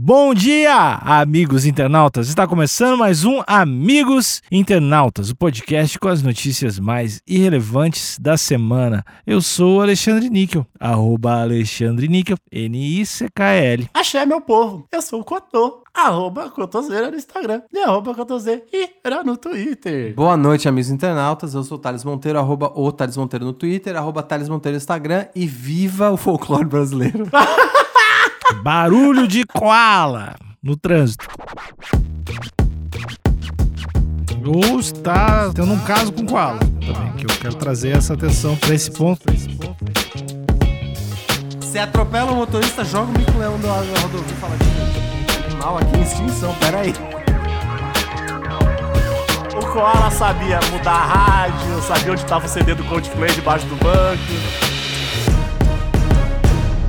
Bom dia, amigos internautas! Está começando mais um Amigos Internautas, o podcast com as notícias mais irrelevantes da semana. Eu sou Alexandre Níquel, arroba Alexandre Níquel, N-I-C-K-L. Axé, meu povo. Eu sou o Cotô. Arroba Cotoseira no Instagram. E arroba Cotoseira no Twitter. Boa noite, amigos internautas. Eu sou o Thales Monteiro, arroba o Thales Monteiro no Twitter, arroba Thales Monteiro no Instagram e viva o folclore brasileiro. Barulho de koala no trânsito. Ou está tendo um caso com koala também, que eu quero trazer essa atenção para esse ponto. Você atropela o motorista, joga o mico-leão da rodovia e fala animal aqui em extinção, peraí. O Koala sabia mudar a rádio, sabia onde estava o CD do Coldplay debaixo do banco.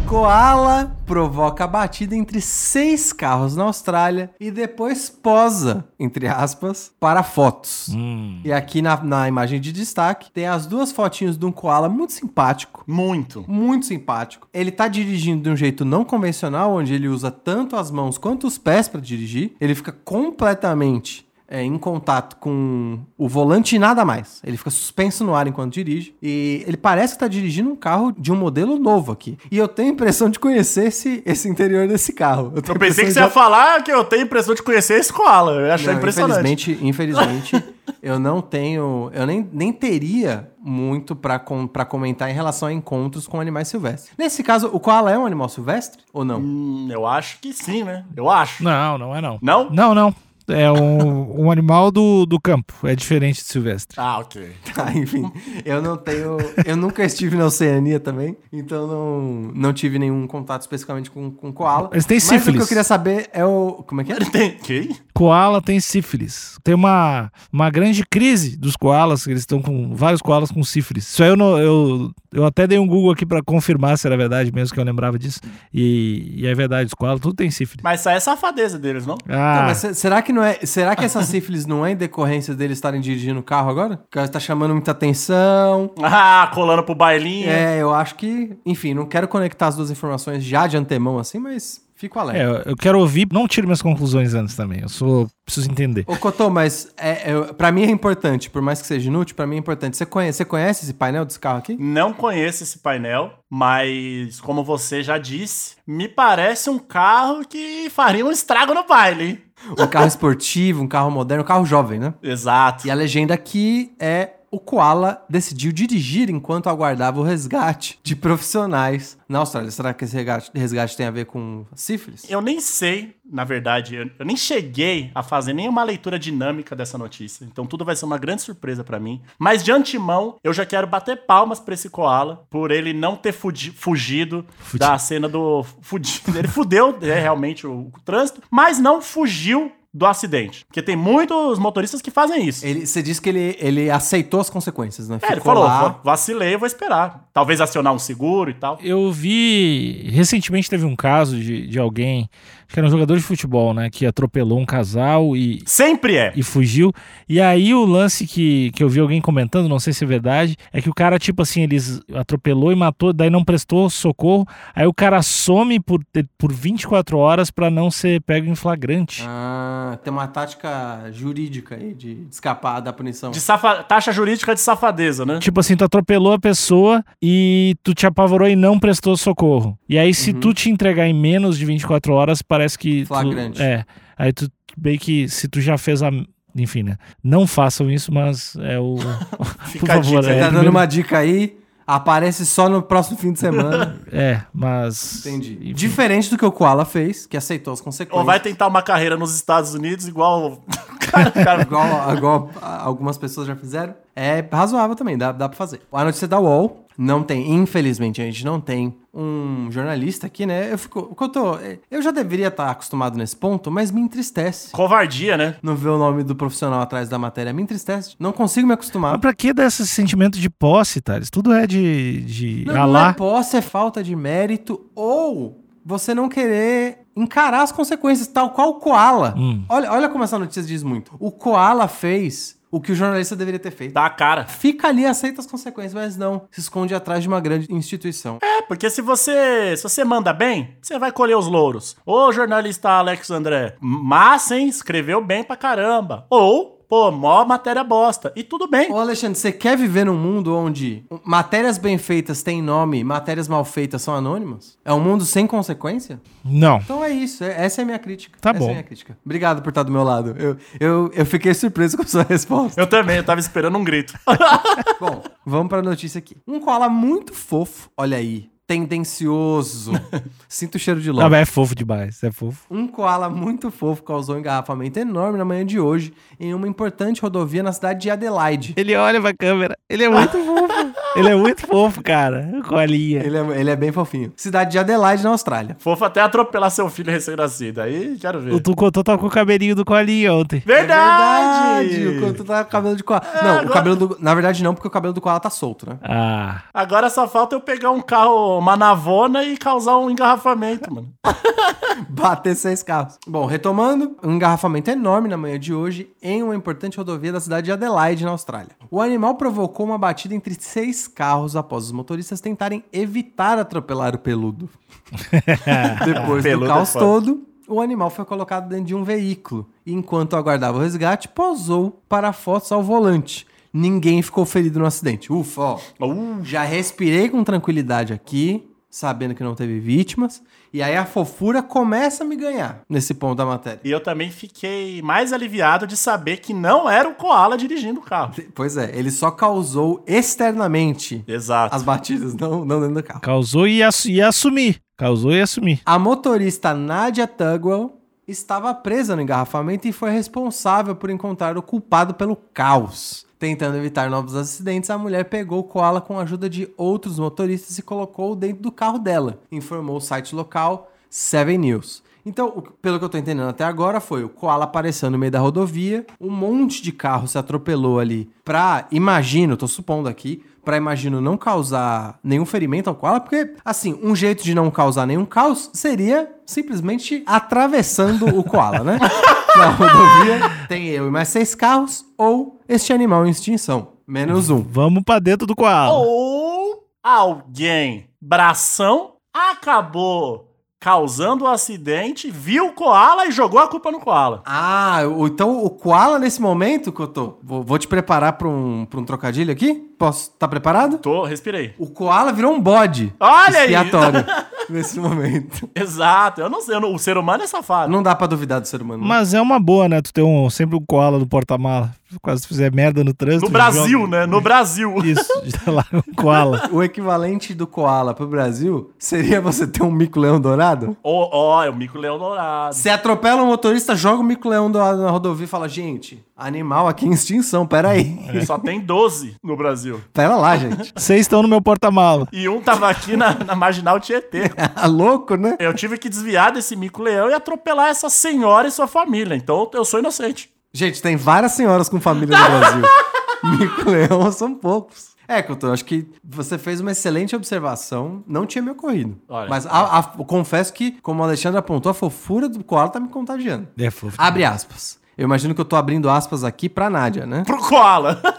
Koala provoca a batida entre seis carros na Austrália e depois posa, entre aspas, para fotos. Hum. E aqui na, na imagem de destaque tem as duas fotinhos de um koala muito simpático. Muito. Muito simpático. Ele tá dirigindo de um jeito não convencional, onde ele usa tanto as mãos quanto os pés para dirigir. Ele fica completamente é, em contato com o volante e nada mais. Ele fica suspenso no ar enquanto dirige. E ele parece que tá dirigindo um carro de um modelo novo aqui. E eu tenho a impressão de conhecer esse, esse interior desse carro. Eu, tenho a pensei que você de- ia falar que eu tenho a impressão de conhecer esse Koala. Eu achei Não, impressionante. Infelizmente, infelizmente eu não tenho. Eu nem, nem teria muito pra com, pra comentar em relação a encontros com animais silvestres. Nesse caso, o koala é um animal silvestre ou não? Hum, eu acho que sim, né? Eu acho. Não, não é não. Não? Não, não. É um, um animal do, do campo. É diferente de silvestre. Ah, ok. Tá, enfim, eu não tenho. Eu nunca estive na Oceania também, então não, não tive nenhum contato especificamente com, com koala. Eles têm Mas o que sífilis. eu queria saber é o. Como é que é? Tem. Quem? Koala tem sífilis. Tem uma, uma grande crise dos koalas, que eles estão com vários koalas com sífilis. Isso aí eu, não, eu, eu até dei um Google aqui pra confirmar se era verdade mesmo, que eu lembrava disso. E, e é verdade, os koalas tudo tem sífilis. Mas isso aí é safadeza deles, não? Não, Ah, mas se- será que não é. Será que essa sífilis não é em decorrência deles estarem dirigindo o carro agora? O cara tá chamando muita atenção. Ah, colando pro bailinho. É, eu acho que. Enfim, não quero conectar as duas informações já de antemão assim, mas fico alerta. é, eu quero ouvir, não tiro minhas conclusões antes também. Eu sou. Preciso entender. Ô, Cotô, mas é, é, pra mim é importante, por mais que seja inútil, pra mim é importante. Você conhece, você conhece esse painel desse carro aqui? Não conheço esse painel, mas como você já disse, me parece um carro que faria um estrago no baile. Um carro esportivo, um carro moderno, um carro jovem, né? Exato. E a legenda aqui é o Koala decidiu dirigir enquanto aguardava o resgate de profissionais na Austrália. Será que esse resgate, resgate tem a ver com sífilis? Eu nem sei, na verdade, eu, eu nem cheguei a fazer nenhuma leitura dinâmica dessa notícia. Então tudo vai ser uma grande surpresa pra mim. Mas de antemão, eu já quero bater palmas pra esse koala por ele não ter fudi- fugido Fudi- da cena do fudido. Ele fudeu é, realmente o, o trânsito, mas não fugiu do acidente. Porque tem muitos motoristas que fazem isso. Ele, você disse que ele, ele aceitou as consequências, né? É, ele Ficou falou, lá. "Va- vacilei, vou esperar. Talvez acionar um seguro e tal. Eu vi. Recentemente teve um caso de, de alguém, acho que era um jogador de futebol, né? Que atropelou um casal e, Sempre é. e fugiu. E aí o lance que, que eu vi alguém comentando, não sei se é verdade, é que o cara, tipo assim, eles atropelou e matou, daí não prestou socorro. Aí o cara some por, por 24 horas pra não ser pego em flagrante. Ah, tem uma tática jurídica aí de escapar da punição. De safa- Taxa jurídica de safadeza, né? Tipo assim, tu atropelou a pessoa e tu te apavorou e não prestou socorro. E aí, se tu te entregar em menos de 24 horas, parece que. tu- Flagrante. é. Aí tu meio que se tu já fez a. Enfim, né? Não façam isso, mas é o. Fica Por a favor, dica. é, Tá dando primeiro- uma dica aí, aparece só no próximo fim de semana. É, mas. Entendi. Enfim. Diferente do que o Koala fez, que aceitou as consequências. Ou vai tentar uma carreira nos Estados Unidos igual. cara, cara, igual, igual algumas pessoas já fizeram. É razoável também, dá, dá pra fazer. A notícia da UOL não tem, infelizmente, a gente não tem um jornalista aqui, né? Eu fico. eu tô. Eu já deveria estar acostumado nesse ponto, mas me entristece. Covardia, né? Não ver o nome do profissional atrás da matéria. Me entristece. Não consigo me acostumar. Mas pra que dar esse sentimento de posse, Thales? Tudo é de. de Não, não é posse, é falta de mérito ou você não querer encarar as consequências, tal qual o Koala. Hum. Olha, olha como essa notícia diz muito. O Koala fez o que o jornalista deveria ter feito. Dá a cara. Fica ali, aceita as consequências, mas não. Se esconde atrás de uma grande instituição. É, porque se você, se você manda bem, você vai colher os louros. Ô, jornalista Alex André, massa, hein? Escreveu bem pra caramba. Ou, pô, mó matéria bosta. E tudo bem. Ô Alexandre, você quer viver num mundo onde matérias bem feitas têm nome, matérias mal feitas são anônimas? É um mundo sem consequência? Não. Então é isso, é- essa é a minha crítica. Tá essa bom. É a minha crítica. Obrigado por estar do meu lado. Eu, eu, eu fiquei surpreso com a sua resposta. Eu também, eu tava esperando um grito. Bom, vamos pra notícia aqui. Um koala muito fofo, olha aí, tendencioso. Sinto o cheiro de lobo. mas é fofo demais, é fofo. Um koala muito fofo causou um engarrafamento enorme na manhã de hoje em uma importante rodovia na cidade de Adelaide. Ele olha pra câmera, ele é muito fofo. Ele é muito fofo, cara. Colinha. Ele é, ele é bem fofinho. Cidade de Adelaide, na Austrália. Fofo até atropelar seu filho recém-nascido. Aí, quero ver. O Tu Contou tava com o cabelinho do Colinha ontem. Verdade! É verdade! O Couto tá com o cabelo de koala. não, o agora- cabelo do... Na verdade não, porque o cabelo do koala tá solto, né? Ah. Agora só falta eu pegar um carro, uma navona e causar um engarrafamento, mano. Bater seis carros. Bom, retomando, um engarrafamento enorme na manhã de hoje em uma importante rodovia da cidade de Adelaide, na Austrália. O animal provocou uma batida entre seis carros após os motoristas tentarem evitar atropelar o peludo. Depois Peludo do é caos foda. todo, o animal foi colocado dentro de um veículo e, enquanto aguardava o resgate, posou para fotos ao volante. Ninguém ficou ferido no acidente. Ufa, ó. Uh, Já respirei com tranquilidade aqui, sabendo que não teve vítimas. E aí a fofura começa a me ganhar nesse ponto da matéria. e eu também fiquei mais aliviado de saber que não era o Koala dirigindo o carro. Pois é, ele só causou externamente Exato. as batidas, não, não dentro do carro. Causou e ia, ia assumir. Causou e ia assumir. A motorista Nadia Tugwell estava presa no engarrafamento e foi responsável por encontrar o culpado pelo caos. Tentando evitar novos acidentes, a mulher pegou o koala com a ajuda de outros motoristas e colocou dentro do carro dela, informou o site local Seven News. Então, pelo que eu tô entendendo até agora, foi o koala apareceu no meio da rodovia, um monte de carro se atropelou ali pra, imagino, tô supondo aqui, pra, imagino, não causar nenhum ferimento ao koala, porque, assim, um jeito de não causar nenhum caos seria simplesmente atravessando o koala, né? Na rodovia tem eu e mais seis carros, ou este animal em extinção. Menos um. Vamos pra dentro do koala. Ou alguém, bração, acabou causando o acidente, viu o Koala e jogou a culpa no Koala. Ah, então o koala nesse momento, Cotô, vou, vou te preparar pra um, pra um trocadilho aqui? Posso? Tá preparado? Tô, respirei. O koala virou um bode Olha aí! expiatório nesse momento. Exato, eu não sei, eu não- o ser humano é safado. Não dá pra duvidar do ser humano. Mas é uma boa, né? Tu ter um, sempre um koala no porta-mala. Quase fizer merda no trânsito. No Brasil, joga- né? No Brasil. Isso, tá lá um koala. O equivalente do koala pro Brasil seria você ter um mico-leão dourado? Ó, ó, é o mico-leão dourado. Você atropela um motorista, joga o mico-leão dourado na rodovia e fala, gente, animal aqui em extinção, peraí. Só tem 12 no Brasil. Pera lá, gente. Vocês estão no meu porta-mala. E um tava aqui na, na Marginal Tietê. Tá louco, né? Eu tive que desviar desse mico-leão e atropelar essa senhora e sua família. Então eu sou inocente. Gente, tem várias senhoras com família no Brasil. Mico-leão são poucos. É, Couto, acho que você fez uma excelente observação. Não tinha me ocorrido. Olha. Mas a- a- confesso que, como o Alexandre apontou, a fofura do koala tá me contagiando. É fofo. Abre aspas. Eu imagino que eu tô abrindo aspas aqui pra Nádia, né? Pro Koala.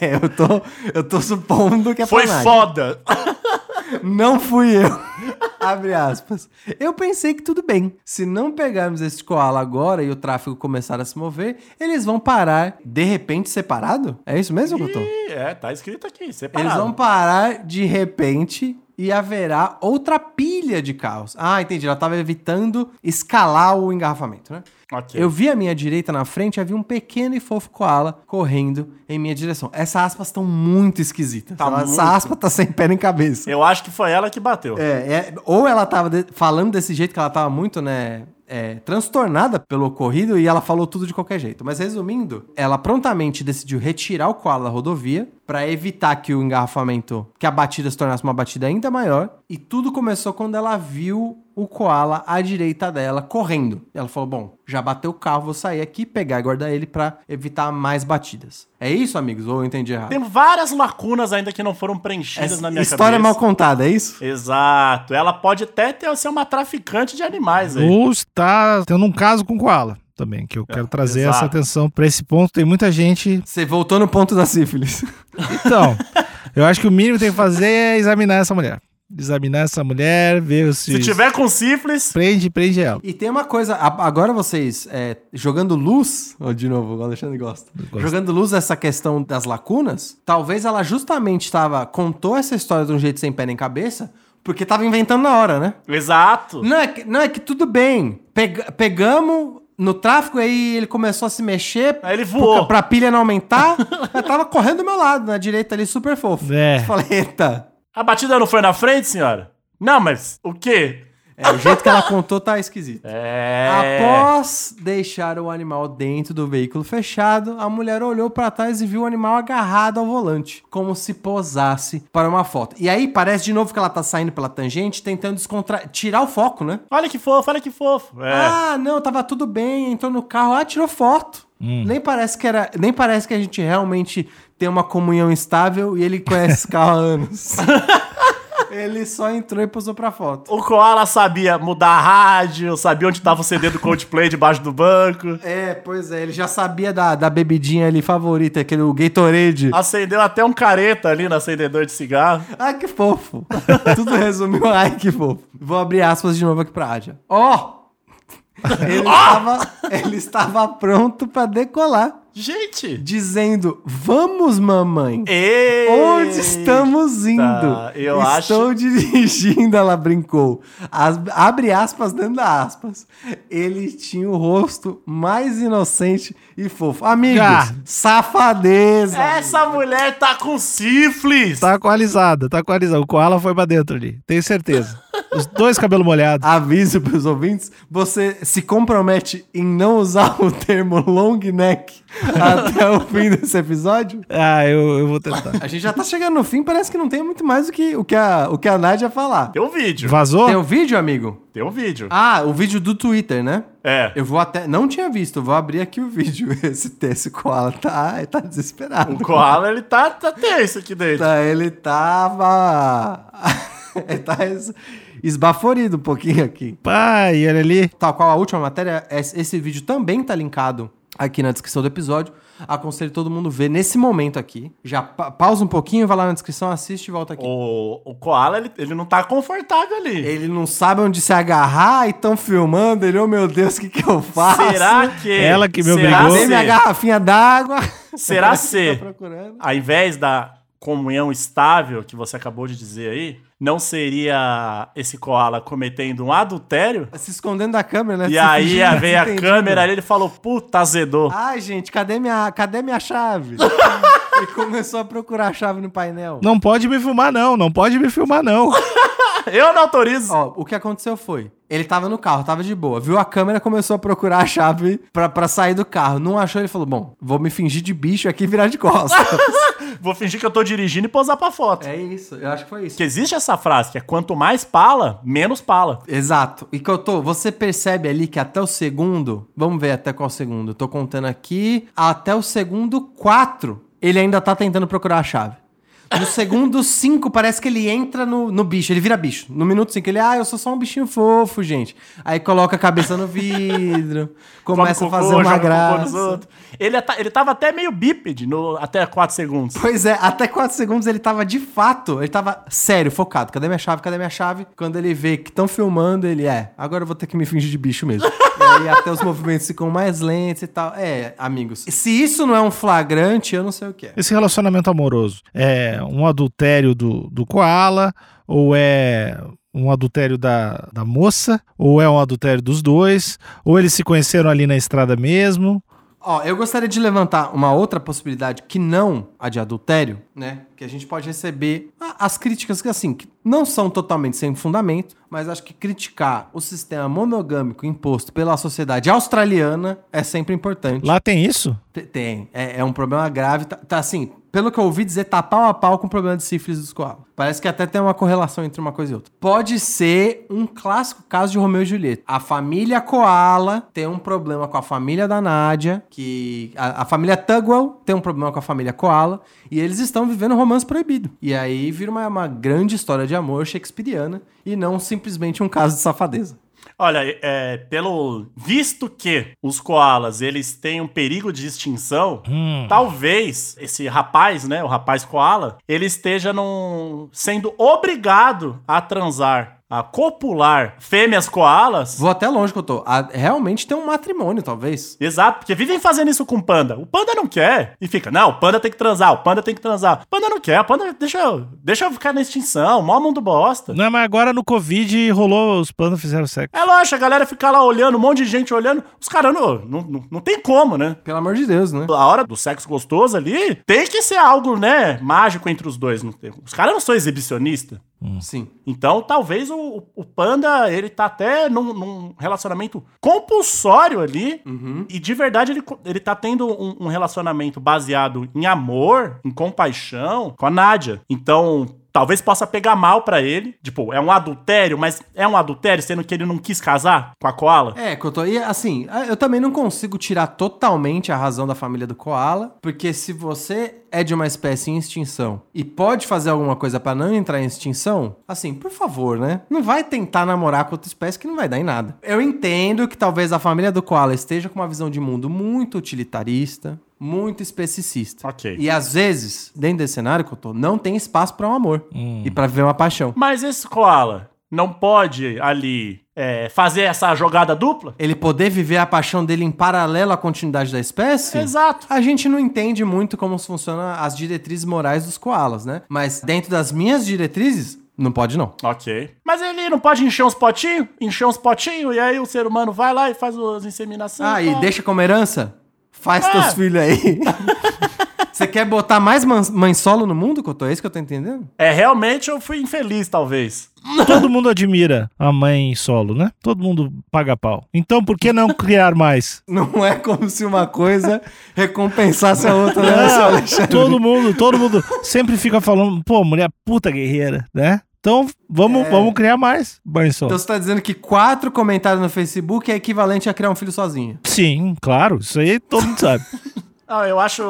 É, eu tô, eu tô supondo que é Foi pra Nádia. foda. Não fui eu. Abre aspas. Eu pensei que tudo bem. Se não pegarmos esse koala agora e o tráfego começar a se mover, eles vão parar de repente separado? É isso mesmo? Ih, é, tá escrito aqui, separado. Eles vão parar de repente e haverá outra pilha de carros. Ah, entendi. Ela tava evitando escalar o engarrafamento, né? Ok. Eu vi à minha direita na frente, havia um pequeno e fofo koala correndo em minha direção. Essas aspas estão muito esquisitas. Tá Ela- muito. Essa aspa tá sem pé nem cabeça. Eu acho que foi ela que bateu. É, é, ou ela tava de- falando desse jeito que ela tava muito, né? É, transtornada pelo ocorrido e ela falou tudo de qualquer jeito. Mas resumindo, ela prontamente decidiu retirar o koala da rodovia para evitar que o engarrafamento, que a batida se tornasse uma batida ainda maior. E tudo começou quando ela viu o koala à direita dela correndo. E ela falou: Bom, já bateu o carro, vou sair aqui, pegar e guardar ele para evitar mais batidas. É isso, amigos? Ou eu entendi errado? Tem várias lacunas ainda que não foram preenchidas Essa na minha história cabeça. mal contada, é isso? Exato. Ela pode até ter, ser uma traficante de animais aí. Ou está tendo um caso com koala. também, que eu quero trazer exato. essa atenção pra esse ponto. Tem muita gente. Você voltou no ponto da sífilis. Então, eu acho que o mínimo que tem que fazer é examinar essa mulher. Examinar essa mulher, ver se. Se tiver com sífilis, Prende, prende ela. E tem uma coisa, agora vocês, é, jogando luz, ó, de novo, o Alexandre gosta, jogando luz essa questão das lacunas, talvez ela justamente estava, contou essa história de um jeito sem pé nem cabeça, porque tava inventando na hora, né? exato. Não é que, não é que tudo bem, Pega- pegamos no tráfico, aí ele começou a se mexer, Aí ele voou. pra, pra pilha não aumentar, eu tava correndo do meu lado, na direita ali, super fofo. É. Eu Falei, eita... A batida não foi na frente, senhora? Não, mas o quê? É, o jeito que ela contou tá esquisito. É. Após deixar o animal dentro do veículo fechado, a mulher olhou pra trás e viu o animal agarrado ao volante, como se posasse para uma foto. E aí parece de novo que ela tá saindo pela tangente, tentando descontra... tirar o foco, né? Olha que fofo, olha que fofo. É. Ah, não, tava tudo bem, entrou no carro, ah, tirou foto. Nem parece que era, nem parece que a gente realmente tem uma comunhão estável e ele conhece esse carro há anos. ele só entrou e posou pra foto. O Koala sabia mudar a rádio, sabia onde tava o CD do Coldplay debaixo do banco. É, pois é, ele já sabia da, da bebidinha ali favorita, aquele o Gatorade. Acendeu até um careta ali no acendedor de cigarro. Ai, que fofo. Tudo resumiu, ai, que fofo. Vou abrir aspas de novo aqui pra Ádia. Ó! Ele, estava, ele estava pronto pra decolar, Gente! dizendo: Vamos, mamãe. Ei! Onde estamos indo? eu Estou acho- dirigindo, ela brincou. As- abre aspas dentro da aspas. Ele tinha o rosto mais inocente e fofo. Amigos, safadeza. Essa mulher tá com sífilis! Tá equalizada, tá equalizada. O koala foi pra dentro ali, tenho certeza. Os dois cabelos molhados. Aviso para os ouvintes: você se compromete em não usar o termo long neck até o fim desse episódio? Ah, eu, eu vou tentar. A gente já tá chegando no fim, parece que não tem muito mais o que, o que, a, o que a Nádia falar. Tem um vídeo. Vazou? Tem o vídeo, amigo? Tem um vídeo. Ah, o vídeo do Twitter, né? É. Eu vou até. Não tinha visto, eu vou abrir aqui o vídeo. Esse, esse koala tá, tá desesperado. O Koala, ele tá, tá tenso aqui dentro. Tá, ele tava. ele tá esbaforido um pouquinho aqui. Pai, olha ali. Tal qual a última matéria, es- esse vídeo também tá linkado aqui na descrição do episódio. Aconselho todo mundo ver nesse momento aqui. Já pa- pausa um pouquinho, vai lá na descrição, assiste e volta aqui. O, o Koala, ele, ele não tá confortável ali. Ele não sabe onde se agarrar e estão filmando. Ele, oh meu Deus, o que, que eu faço? Será que... Ela que me será obrigou. Cadê se- minha garrafinha d'água? Será Tá se, procurando. ao invés da comunhão estável que você acabou de dizer aí, não seria esse Koala cometendo um adultério? Se escondendo da câmera, né? E Se aí veio a desentendido. câmera ali, ele falou, puta, azedou. Ai, gente, cadê minha, cadê minha chave? e começou a procurar a chave no painel. Não pode me filmar, não. Não pode me filmar, não. Eu não autorizo. Ó, o que aconteceu foi, ele tava no carro, tava de boa, viu a câmera, começou a procurar a chave pra, pra sair do carro. Não achou, ele falou, bom, vou me fingir de bicho aqui e virar de costas. Vou fingir que eu tô dirigindo e posar pra foto. é isso, eu acho que foi isso. Que existe essa frase, que é quanto mais pala, menos pala. Exato. E que eu tô, você percebe ali que até o segundo, vamos ver até qual segundo, eu tô contando aqui, até o segundo 4, ele ainda tá tentando procurar a chave. No segundo 5, parece que ele entra no, no bicho, ele vira bicho. No minuto 5, ele, ah, eu sou só um bichinho fofo, gente. Aí coloca a cabeça no vidro, começa a Come fazer cocô, uma cocô graça. Ele, ele tava até meio bípede no, até 4 segundos. Pois é, até 4 segundos ele tava de fato, ele tava sério, focado. Cadê minha chave? Cadê minha chave? Quando ele vê que estão filmando, ele é, agora eu vou ter que me fingir de bicho mesmo. e aí até os movimentos ficam mais lentos e tal. É, amigos, se isso não é um flagrante, eu não sei o que é. Esse relacionamento amoroso é um adultério do, do koala ou é um adultério da, da moça ou é um adultério dos dois ou eles se conheceram ali na estrada mesmo Ó, eu gostaria de levantar uma outra possibilidade que não a de adultério, né? Que a gente pode receber as críticas que, assim, que não são totalmente sem fundamento, mas acho que criticar o sistema monogâmico imposto pela sociedade australiana é sempre importante. lá tem isso Te- Tem. É, é um problema grave. Tá, tá, assim, pelo que eu ouvi dizer, tá pau a pau com o problema de sífilis dos koalas. Parece que até tem uma correlação entre uma coisa e outra. Pode ser um clássico caso de Romeu e Julieta. A família Koala tem um problema com a família da Nádia, que a, a família Tugwell tem um problema com a família Koala, e eles estão vivendo um romance proibido. E aí vira uma, uma grande história de amor shakespeariana e não simplesmente um caso de safadeza. Olha, é, pelo visto que os koalas eles têm um perigo de extinção, Hum. talvez esse rapaz, né, o rapaz koala, ele esteja num, sendo obrigado a transar, a copular fêmeas koalas. Vou até longe que eu tô. Ah, realmente tem um matrimônio, talvez. Exato, porque vivem fazendo isso com o panda. O panda não quer. E fica, não, o panda tem que transar, o panda tem que transar. O panda não quer, o panda deixa, eu- deixa eu ficar na extinção, mó mundo bosta. Não, mas agora no Covid rolou, os pandas fizeram sexo. É lógico, a galera fica lá olhando, um monte de gente olhando. Os caras não, não, não, não tem como, né? Pelo amor de Deus, né? A hora do sexo gostoso ali tem que ser algo, né, mágico entre os dois. não tem- Os caras não são exibicionistas. Sim. Então, talvez o, o panda, ele tá até num, num relacionamento compulsório ali. E de verdade, ele, ele tá tendo um, um relacionamento baseado em amor, em compaixão com a Nádia. Então. Talvez possa pegar mal pra ele. Tipo, é um adultério, mas é um adultério, sendo que ele não quis casar com a koala. É, que eu tô. E assim, eu também não consigo tirar totalmente a razão da família do koala, porque se você é de uma espécie em extinção e pode fazer alguma coisa pra não entrar em extinção, assim, por favor, né? Não vai tentar namorar com outra espécie que não vai dar em nada. Eu entendo que talvez a família do koala esteja com uma visão de mundo muito utilitarista, muito especicista. Ok. E às vezes, dentro desse cenário que eu tô, não tem espaço pra um amor e pra viver uma paixão. Mas esse koala não pode ali é, fazer essa jogada dupla? Ele poder viver a paixão dele em paralelo à continuidade da espécie? Exato. A gente não entende muito como funcionam as diretrizes morais dos koalas, né? Mas dentro das minhas diretrizes, não pode não. Ok. Mas ele não pode encher uns potinhos? Encher uns potinhos e aí o ser humano vai lá e faz as inseminações. Ah, e tal. deixa como herança? Faz É. teus filhos aí. Você quer botar mais mãe solo no mundo, Cotô? É isso que eu tô entendendo? É, realmente eu fui infeliz, talvez. Todo mundo admira a mãe solo, né? Todo mundo paga pau. Então por que não criar mais? Não é como se uma coisa recompensasse a outra, né, seu Alexandre? Todo mundo, todo mundo sempre fica falando, pô, mulher puta guerreira, né? Então vamos, vamos criar mais solo. Então você tá dizendo que quatro comentários no Facebook é equivalente a criar um filho sozinho. Sim, claro, isso aí todo mundo sabe. Não, eu acho,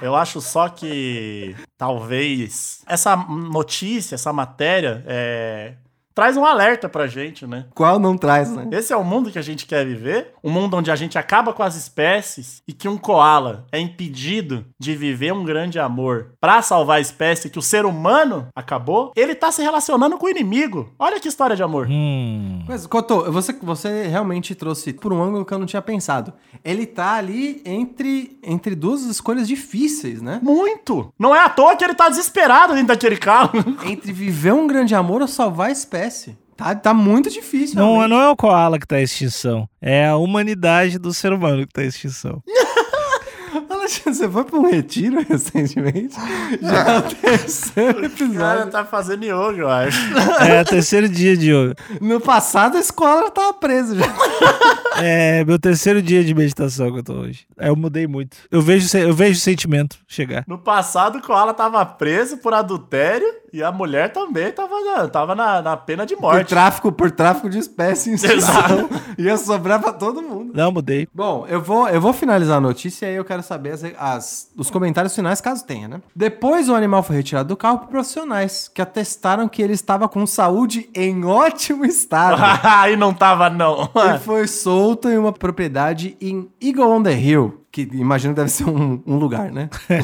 eu acho só que talvez essa notícia, essa matéria, é, traz um alerta pra gente, né? Qual não traz, né? Esse é o mundo que a gente quer viver, um mundo onde a gente acaba com as espécies e que um koala é impedido de viver um grande amor pra salvar a espécie que o ser humano acabou. Ele tá se relacionando com o inimigo. Olha que história de amor. Hum. Mas, Cotô, você, você realmente trouxe por um ângulo que eu não tinha pensado. Ele tá ali entre, entre duas escolhas difíceis, né? Muito. Não é à toa que ele tá desesperado dentro daquele carro. Entre viver um grande amor ou salvar a espécie. Tá, tá muito difícil. Não, realmente. não é o koala que tá em extinção, é a humanidade do ser humano que tá em extinção. Alexandre, você foi pra um retiro recentemente? Já é o terceiro O cara episódio. tá fazendo yoga, eu acho. É o terceiro dia de hoje. No passado, a escola tava presa já. É meu terceiro dia de meditação que eu tô hoje. É, Eu mudei muito. Eu vejo, eu vejo o sentimento chegar. No passado, o Koala tava preso por adultério e a mulher também tava na, tava na, na pena de Por morte. tráfico, por tráfico de espécie em extinção. Exato. Ia sobrar pra todo mundo. Não, mudei. Bom, eu vou, eu vou finalizar a notícia e aí eu quero saber as, as- os comentários finais, caso tenha, né? Depois o animal foi retirado do carro por profissionais, que atestaram que ele estava com saúde em ótimo estado. Aí não tava, não. Ele foi solto em uma propriedade em Eagle on the Hill, que imagino deve ser um, um lugar, né?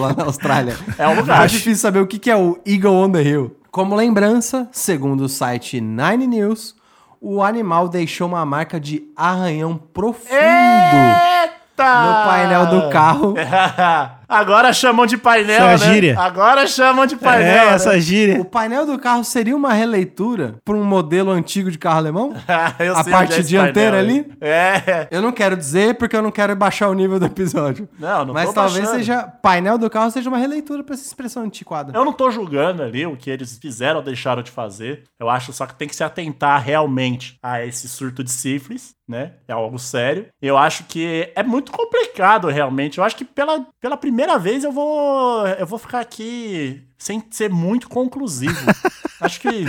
Lá, lá na Austrália. É um lugar. É difícil saber o que que é o Eagle on the Hill. Como lembrança, segundo o site Nine News, o animal deixou uma marca de arranhão profundo Eita! no painel do carro. Agora chamam de painel, Isso é né? gíria. Agora chamam de painel. é, né? essa gíria. O painel do carro seria uma releitura para um modelo antigo de carro alemão? Eu A parte é esse dianteira painel, ali? É. Eu não quero dizer porque eu não quero baixar o nível do episódio. Não, não Mas tô talvez baixando. seja painel do carro seja uma releitura para essa expressão antiquada. Eu não tô julgando ali o que eles fizeram ou deixaram de fazer. Eu acho só que tem que se atentar realmente a esse surto de sífilis, né? É algo sério. Eu acho que é muito complicado realmente. Eu acho que pela, pela primeira vez eu vou eu vou ficar aqui sem ser muito conclusivo. acho que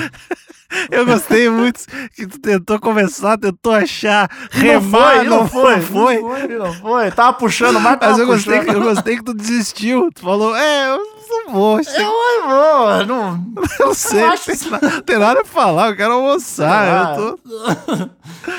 Eu gostei muito que tu tentou conversar, tentou achar, Não remar, foi, não foi, não foi. Não foi, não foi. Tava puxando, mas tava Mas eu gostei, que, puxando. eu gostei que tu desistiu. Tu falou, é, eu não vou. Eu vou, não... Eu sei, eu acho tem, isso- na- tem nada pra falar, eu quero almoçar. Ah, eu tô...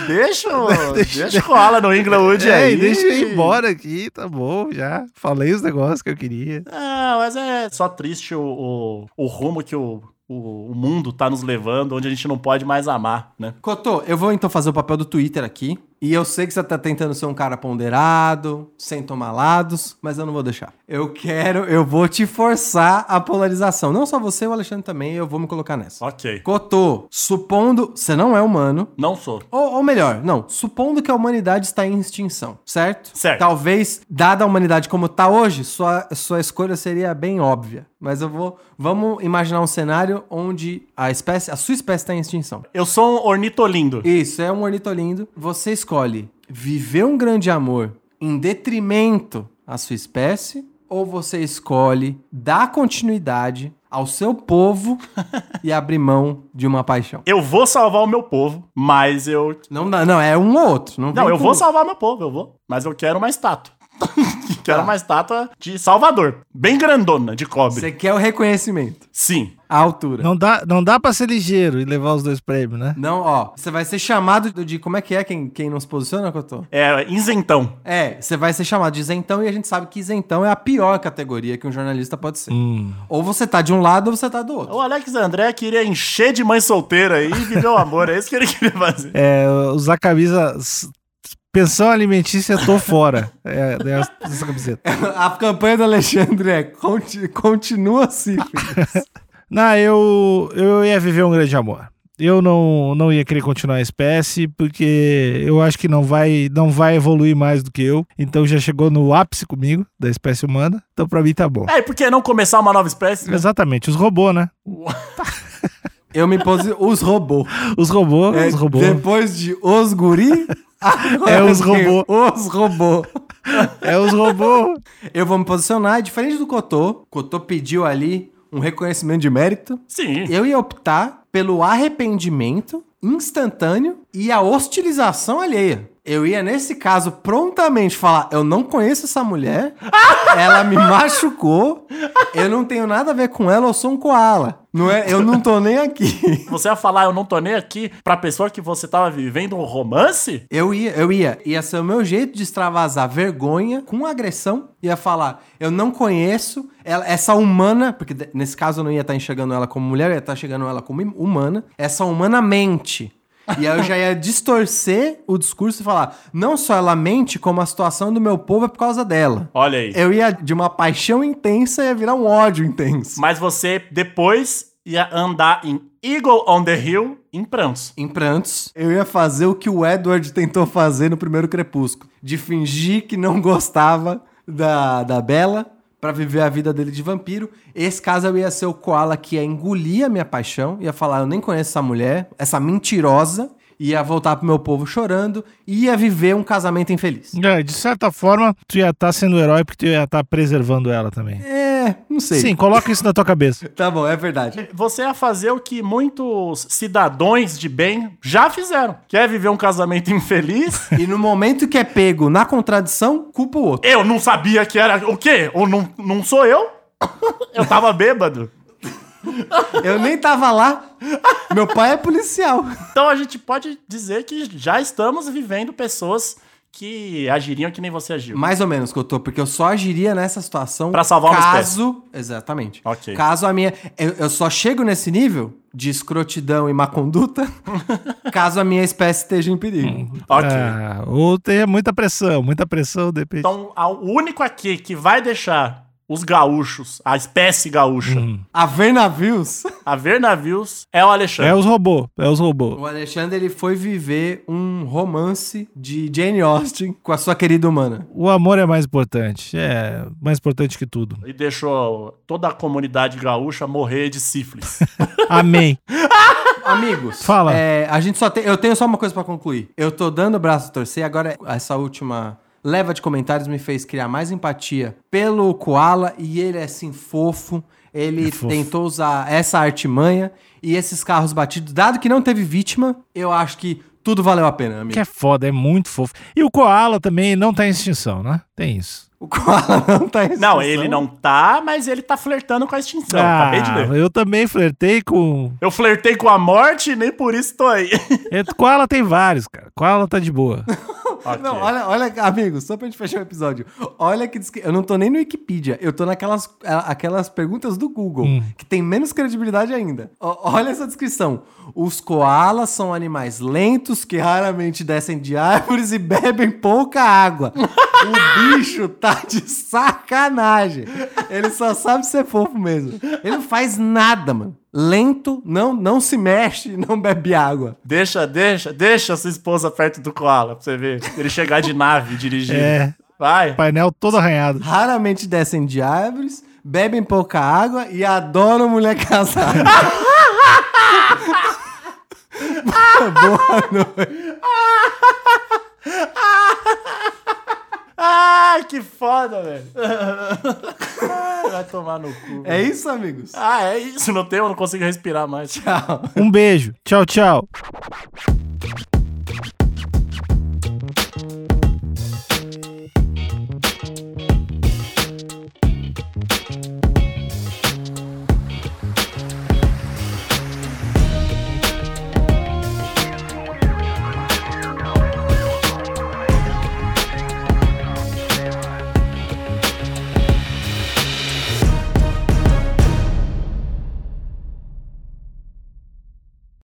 Deixa, o- Deixa- deixa o Koala no Inglewood É, aí. deixa eu ir embora aqui, tá bom, já. Falei os negócios que eu queria. Ah, mas é só triste o, o, o rumo que o, o, o mundo tá nos levando, onde a gente não pode mais amar, né? Cotô, eu vou então fazer o papel do Twitter aqui. E eu sei que você tá tentando ser um cara ponderado, sem tomar lados, mas eu não vou deixar. Eu quero, eu vou te forçar a polarização. Não só você, o Alexandre também, eu vou me colocar nessa. Ok. Cotô, supondo. Você não é humano. Não sou. Ou, ou melhor, não, supondo que a humanidade está em extinção, certo? Certo. Talvez, dada a humanidade como está hoje, sua, sua escolha seria bem óbvia. Mas eu vou. Vamos imaginar um cenário onde a espécie, a sua espécie está em extinção. Eu sou um ornitolindo. Isso, é um ornitolindo. Você escolhe viver um grande amor em detrimento à sua espécie, ou você escolhe dar continuidade ao seu povo e abrir mão de uma paixão. Eu vou salvar o meu povo, mas eu. Não, não, é um ou outro. Não, Não, eu vou salvar meu povo, eu vou. Mas eu quero uma estátua. quero Tá. uma estátua de Salvador. Bem grandona, de cobre. Você quer o reconhecimento, Sim. a altura. Não. Não dá, não dá pra ser ligeiro e levar os dois prêmios, né? ó, você vai ser chamado de. Como é que é quem, quem não se posiciona, Cotô? É isentão. É, você vai ser chamado de isentão e a gente sabe que isentão é a pior categoria que um jornalista pode ser. Hum. Ou você tá de um lado ou você tá do outro. O Alex André queria encher de mãe solteira aí e viver o amor. É isso que ele queria fazer. É, usar camisa. Pensão alimentícia, tô fora. É, é essa camiseta. A campanha do Alexandre é conti- continua assim. Não, eu, eu ia viver um grande amor. Eu não, não ia querer continuar a espécie, porque eu acho que não vai, não vai evoluir mais do que eu. Então já chegou no ápice comigo, da espécie humana. Então pra mim tá bom. É, e por que não começar uma nova espécie? Exatamente, os robôs, né? Eu me pose os robôs. Os robôs, É, os robôs. Depois de os guri, agora É os tem robô. Os robô. É os robôs. Eu vou me posicionar, diferente do Cotô. Cotô pediu ali um reconhecimento de mérito. Sim. Eu ia optar pelo arrependimento instantâneo e a hostilização alheia. Eu ia, nesse caso, prontamente falar: eu não conheço essa mulher, ela me machucou, eu não tenho nada a ver com ela, eu sou um koala. Não é, eu não tô nem aqui. Você ia falar, eu não tô nem aqui pra pessoa que você tava vivendo um romance? Eu ia, eu ia. Ia ser o meu jeito de extravasar vergonha com agressão. Ia falar, eu não conheço ela, essa humana, porque nesse caso eu não ia estar enxergando ela como mulher, eu ia estar enxergando ela como humana. Essa humana mente. E aí eu já ia distorcer o discurso e falar, não só ela mente, como a situação do meu povo é por causa dela. Olha aí. Eu ia de uma paixão intensa ia virar um ódio intenso. Mas você depois ia andar em Eagle on the Hill em prantos. Em prantos, eu ia fazer o que o Edward tentou fazer no primeiro Crepúsculo: de fingir que não gostava da, da Bella pra viver a vida dele de vampiro. Esse caso eu ia ser o Koala que ia engolir a minha paixão, ia falar: Eu nem conheço essa mulher, essa mentirosa, ia voltar pro meu povo chorando e ia viver um casamento infeliz. É, de certa forma, tu ia estar sendo o herói porque tu ia estar preservando ela também. É, não sei. Sim, coloca isso na tua cabeça. Tá bom, é verdade. Você ia fazer o que muitos cidadãos de bem já fizeram. Quer viver um casamento infeliz? E no momento que é pego na contradição, culpa o outro. Eu não sabia que era o quê? Ou não, não sou eu? Eu tava bêbado. Eu nem tava lá. Meu pai é policial. Então a gente pode dizer que já estamos vivendo pessoas que agiriam que nem você agiu. Mais ou menos, Cotô, porque eu só agiria nessa situação Pra salvar uma caso... Exatamente. Ok. Caso a minha... Eu, eu só chego nesse nível de escrotidão e má conduta caso a minha espécie esteja em perigo. Ok. Ah, ou tenha muita pressão, muita pressão, depende. Então, o único aqui que vai deixar os gaúchos, a espécie gaúcha, A ver navios... a ver navios é o Alexandre. É os robôs, é os robôs. O Alexandre, ele foi viver um romance de Jane Austen com a sua querida humana. O amor é mais importante, é mais importante que tudo. E deixou toda a comunidade gaúcha morrer de sífilis. Amém. Amigos, Fala. é, a gente só tem. Eu tenho só uma coisa pra concluir. Eu tô dando o braço a torcer. Agora, essa última leva de comentários me fez criar mais empatia pelo Koala. E ele é assim, fofo. Ele É fofo. tentou usar essa artimanha e esses carros batidos. Dado que não teve vítima, eu acho que tudo valeu a pena, amigo. Que é foda, é muito fofo. E o Koala também não tá em extinção, né? Tem isso. O Koala não tá em Não, extinção. ele não tá, mas ele tá flertando com a extinção. ah, Acabei de ler. eu também flertei com. Eu flertei com a morte e nem por isso tô aí. É, Koala tem vários, cara. Koala tá de boa. Ok. Não, olha, olha, amigo, só pra gente fechar o episódio. Olha que eu não tô nem no Wikipedia, eu tô naquelas a- aquelas perguntas do Google, Hum. que tem menos credibilidade ainda. Ó, olha essa descrição. Os koalas são animais lentos que raramente descem de árvores e bebem pouca água. o bicho tá de sacanagem. Ele só sabe ser fofo mesmo. Ele não faz nada, mano. Lento, não, não se mexe, não bebe água. Deixa, deixa, deixa sua esposa perto do koala pra você ver. Ele chegar de nave dirigindo. É. Vai. Painel todo arranhado. raramente descem de árvores, bebem pouca água e adoram mulher casada. Boa noite. Ah, que foda, velho. Vai tomar no cu. É isso, amigos? Ah, é isso. Não tem, eu não consigo respirar mais. Tchau. Um beijo. Tchau, tchau.